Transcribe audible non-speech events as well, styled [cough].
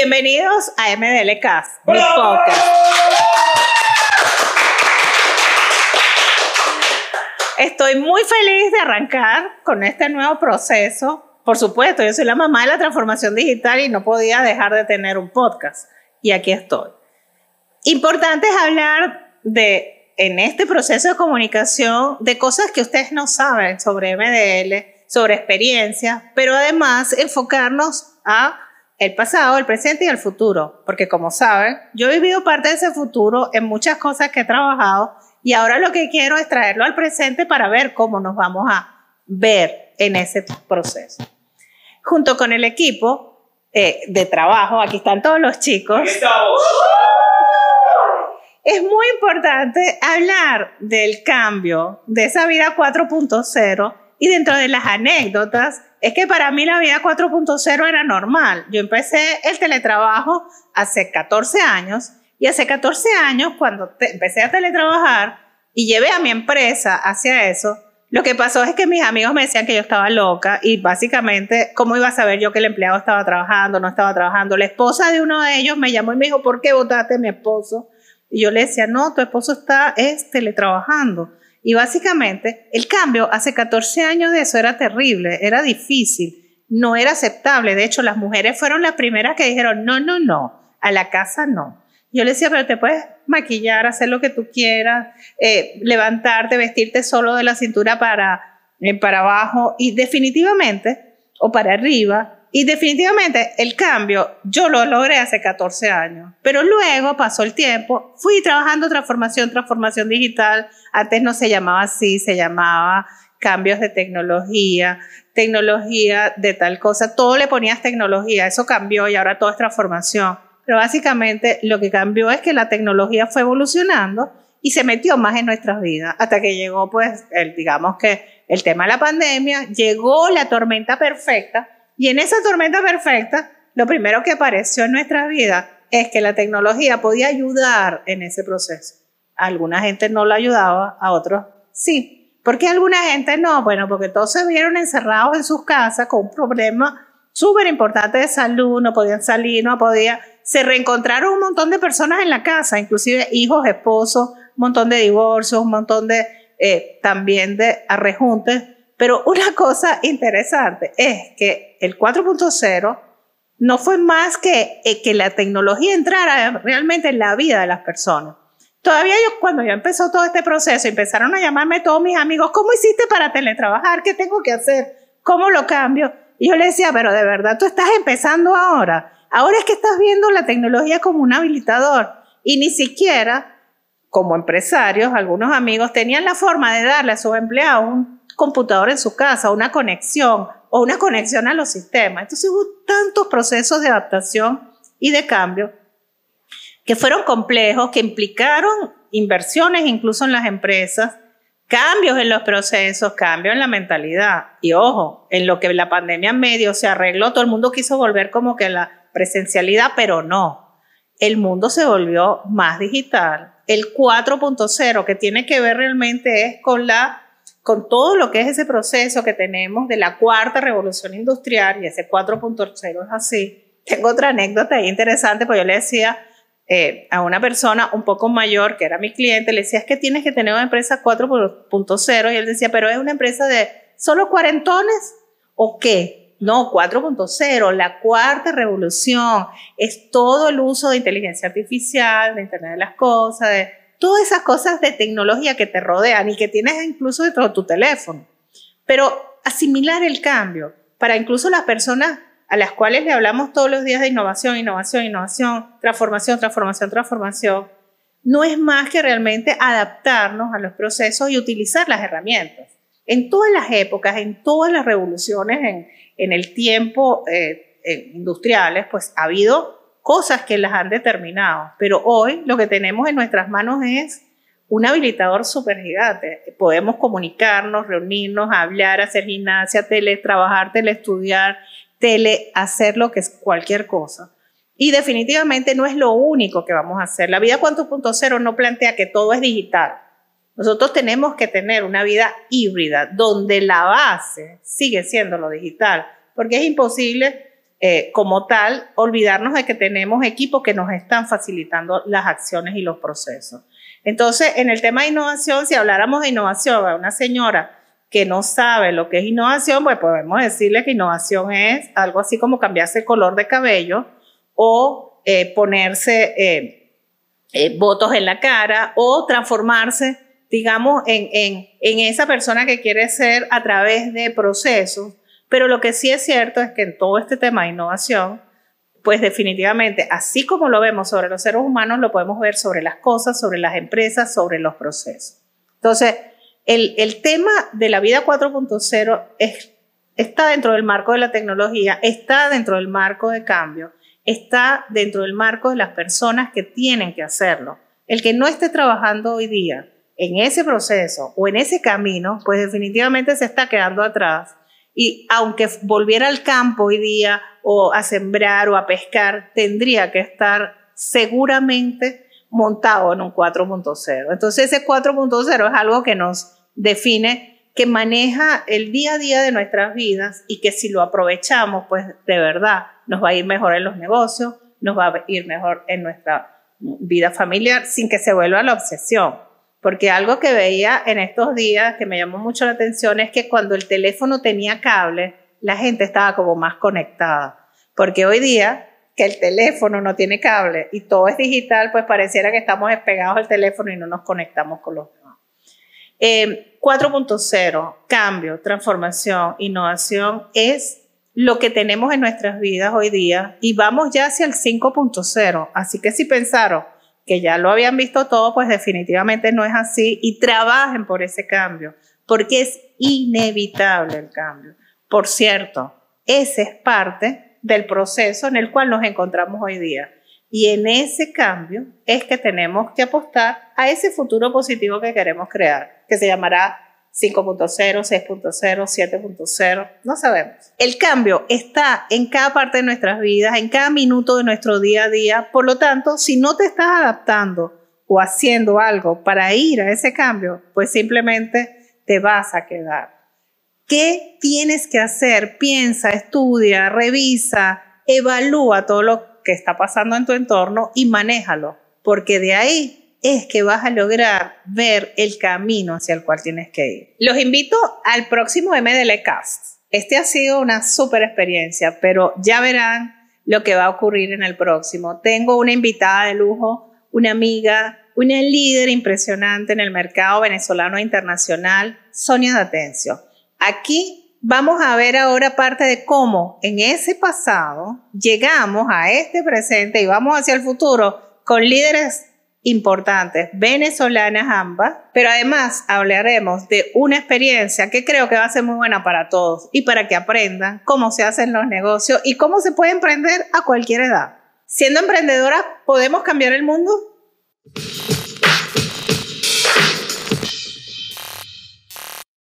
Bienvenidos a MDL Cast, mi podcast. Estoy muy feliz de arrancar con este nuevo proceso. Por supuesto, yo soy la mamá de la transformación digital y no podía dejar de tener un podcast. Y aquí estoy. Importante es hablar de, en este proceso de comunicación, de cosas que ustedes no saben sobre MDL, sobre experiencias, pero además enfocarnos a el pasado, el presente y el futuro, porque como saben, yo he vivido parte de ese futuro en muchas cosas que he trabajado y ahora lo que quiero es traerlo al presente para ver cómo nos vamos a ver en ese proceso. Junto con el equipo eh, de trabajo, aquí están todos los chicos. Es muy importante hablar del cambio de esa vida 4.0 y dentro de las anécdotas es que para mí la vida 4.0 era normal. Yo empecé el teletrabajo hace 14 años y hace 14 años cuando empecé a teletrabajar y llevé a mi empresa hacia eso, lo que pasó es que mis amigos me decían que yo estaba loca y básicamente, ¿cómo iba a saber yo que el empleado estaba trabajando, no estaba trabajando? La esposa de uno de ellos me llamó y me dijo, ¿por qué votaste a mi esposo? Y yo le decía, no, tu esposo está es teletrabajando. Y básicamente el cambio hace 14 años de eso era terrible, era difícil, no era aceptable. De hecho, las mujeres fueron las primeras que dijeron, no, no, no, a la casa no. Yo le decía, pero te puedes maquillar, hacer lo que tú quieras, eh, levantarte, vestirte solo de la cintura para, eh, para abajo y definitivamente, o para arriba, y definitivamente el cambio yo lo logré hace 14 años, pero luego pasó el tiempo, fui trabajando transformación, transformación digital, antes no se llamaba así, se llamaba cambios de tecnología, tecnología de tal cosa, todo le ponías tecnología, eso cambió y ahora todo es transformación. Pero básicamente lo que cambió es que la tecnología fue evolucionando y se metió más en nuestras vidas hasta que llegó pues el, digamos que el tema de la pandemia, llegó la tormenta perfecta y en esa tormenta perfecta, lo primero que apareció en nuestra vida es que la tecnología podía ayudar en ese proceso. Alguna gente no la ayudaba, a otros sí. ¿Por qué alguna gente no? Bueno, porque todos se vieron encerrados en sus casas con un problema súper importante de salud, no podían salir, no podían. Se reencontraron un montón de personas en la casa, inclusive hijos, esposos, un montón de divorcios, un montón de eh, también de arrejuntes pero una [laughs] cosa interesante es que el 4.0 no fue más que eh, que la tecnología entrara realmente en la vida de las personas. Todavía yo, cuando ya empezó todo este proceso, empezaron a llamarme todos mis amigos, ¿cómo hiciste para teletrabajar? ¿Qué tengo que hacer? ¿Cómo lo cambio? Y yo le decía, pero de verdad tú estás empezando ahora. Ahora es que estás viendo la tecnología como un habilitador. Y ni siquiera, como empresarios, algunos amigos tenían la forma de darle a sus empleados un computador en su casa, una conexión o una conexión a los sistemas. Entonces hubo tantos procesos de adaptación y de cambio que fueron complejos, que implicaron inversiones incluso en las empresas, cambios en los procesos, cambios en la mentalidad. Y ojo, en lo que la pandemia medio se arregló, todo el mundo quiso volver como que a la presencialidad, pero no. El mundo se volvió más digital. El 4.0, que tiene que ver realmente es con la con todo lo que es ese proceso que tenemos de la cuarta revolución industrial, y ese 4.0 es así. Tengo otra anécdota interesante, pues yo le decía eh, a una persona un poco mayor, que era mi cliente, le decía, es que tienes que tener una empresa 4.0, y él decía, pero es una empresa de solo cuarentones, ¿o qué? No, 4.0, la cuarta revolución, es todo el uso de inteligencia artificial, de Internet de las Cosas, de todas esas cosas de tecnología que te rodean y que tienes incluso dentro de tu teléfono. Pero asimilar el cambio para incluso las personas a las cuales le hablamos todos los días de innovación, innovación, innovación, transformación, transformación, transformación, no es más que realmente adaptarnos a los procesos y utilizar las herramientas. En todas las épocas, en todas las revoluciones en, en el tiempo eh, eh, industriales, pues ha habido cosas que las han determinado, pero hoy lo que tenemos en nuestras manos es un habilitador súper gigante. Podemos comunicarnos, reunirnos, hablar, hacer gimnasia, teletrabajar, teleestudiar, tele hacer lo que es cualquier cosa. Y definitivamente no es lo único que vamos a hacer. La vida 4.0 no plantea que todo es digital. Nosotros tenemos que tener una vida híbrida donde la base sigue siendo lo digital, porque es imposible eh, como tal, olvidarnos de que tenemos equipos que nos están facilitando las acciones y los procesos. Entonces, en el tema de innovación, si habláramos de innovación a una señora que no sabe lo que es innovación, pues podemos decirle que innovación es algo así como cambiarse el color de cabello o eh, ponerse eh, eh, votos en la cara o transformarse, digamos, en esa persona que quiere ser a través de procesos. Pero lo que sí es cierto es que en todo este tema de innovación, pues definitivamente, así como lo vemos sobre los seres humanos, lo podemos ver sobre las cosas, sobre las empresas, sobre los procesos. Entonces, el, tema de la vida 4.0 está dentro del marco de la tecnología, está dentro del marco de cambio, está dentro del marco de las personas que tienen que hacerlo. El que no esté trabajando hoy día en ese proceso o en ese camino, pues definitivamente se está quedando atrás. Y aunque volviera al campo hoy día o a sembrar o a pescar, tendría que estar seguramente montado en un 4.0. Entonces ese 4.0 es algo que nos define que maneja el día a día de nuestras vidas y que si lo aprovechamos, pues de verdad nos va a ir mejor en los negocios, nos va a ir mejor en nuestra vida familiar sin que se vuelva la obsesión. Porque algo que veía en estos días que me llamó mucho la atención es que cuando el teléfono tenía cable, la gente estaba como más conectada. Porque hoy día que el teléfono no tiene cable y todo es digital, pues pareciera que estamos despegados al teléfono y no nos conectamos con los 4.0, eh, cambio, transformación, innovación, es lo que tenemos en nuestras vidas hoy día y vamos ya hacia el 5.0. Así que si pensaron que ya lo habían visto todo, pues definitivamente no es así y trabajen por ese cambio, porque es inevitable el cambio. Por cierto, ese es parte del proceso en el cual nos encontramos hoy día. Y en ese cambio es que tenemos que apostar a ese futuro positivo que queremos crear, que se llamará 5.0, 6.0, 7.0, no sabemos. El cambio está en cada parte de nuestras vidas, en cada minuto de nuestro día a día. Por lo tanto, si no te estás adaptando o haciendo algo para ir a ese cambio, pues simplemente te vas a quedar. ¿Qué tienes que hacer? Piensa, estudia, revisa, evalúa todo lo que está pasando en tu entorno y manéjalo, porque de ahí es que vas a lograr ver el camino hacia el cual tienes que ir. Los invito al próximo MDL Cast. Este ha sido una súper experiencia, pero ya verán lo que va a ocurrir en el próximo. Tengo una invitada de lujo, una amiga, una líder impresionante en el mercado venezolano e internacional, Sonia Datencio. Aquí vamos a ver ahora parte de cómo en ese pasado llegamos a este presente y vamos hacia el futuro con líderes importantes, venezolanas ambas, pero además hablaremos de una experiencia que creo que va a ser muy buena para todos y para que aprendan cómo se hacen los negocios y cómo se puede emprender a cualquier edad. Siendo emprendedoras, ¿podemos cambiar el mundo?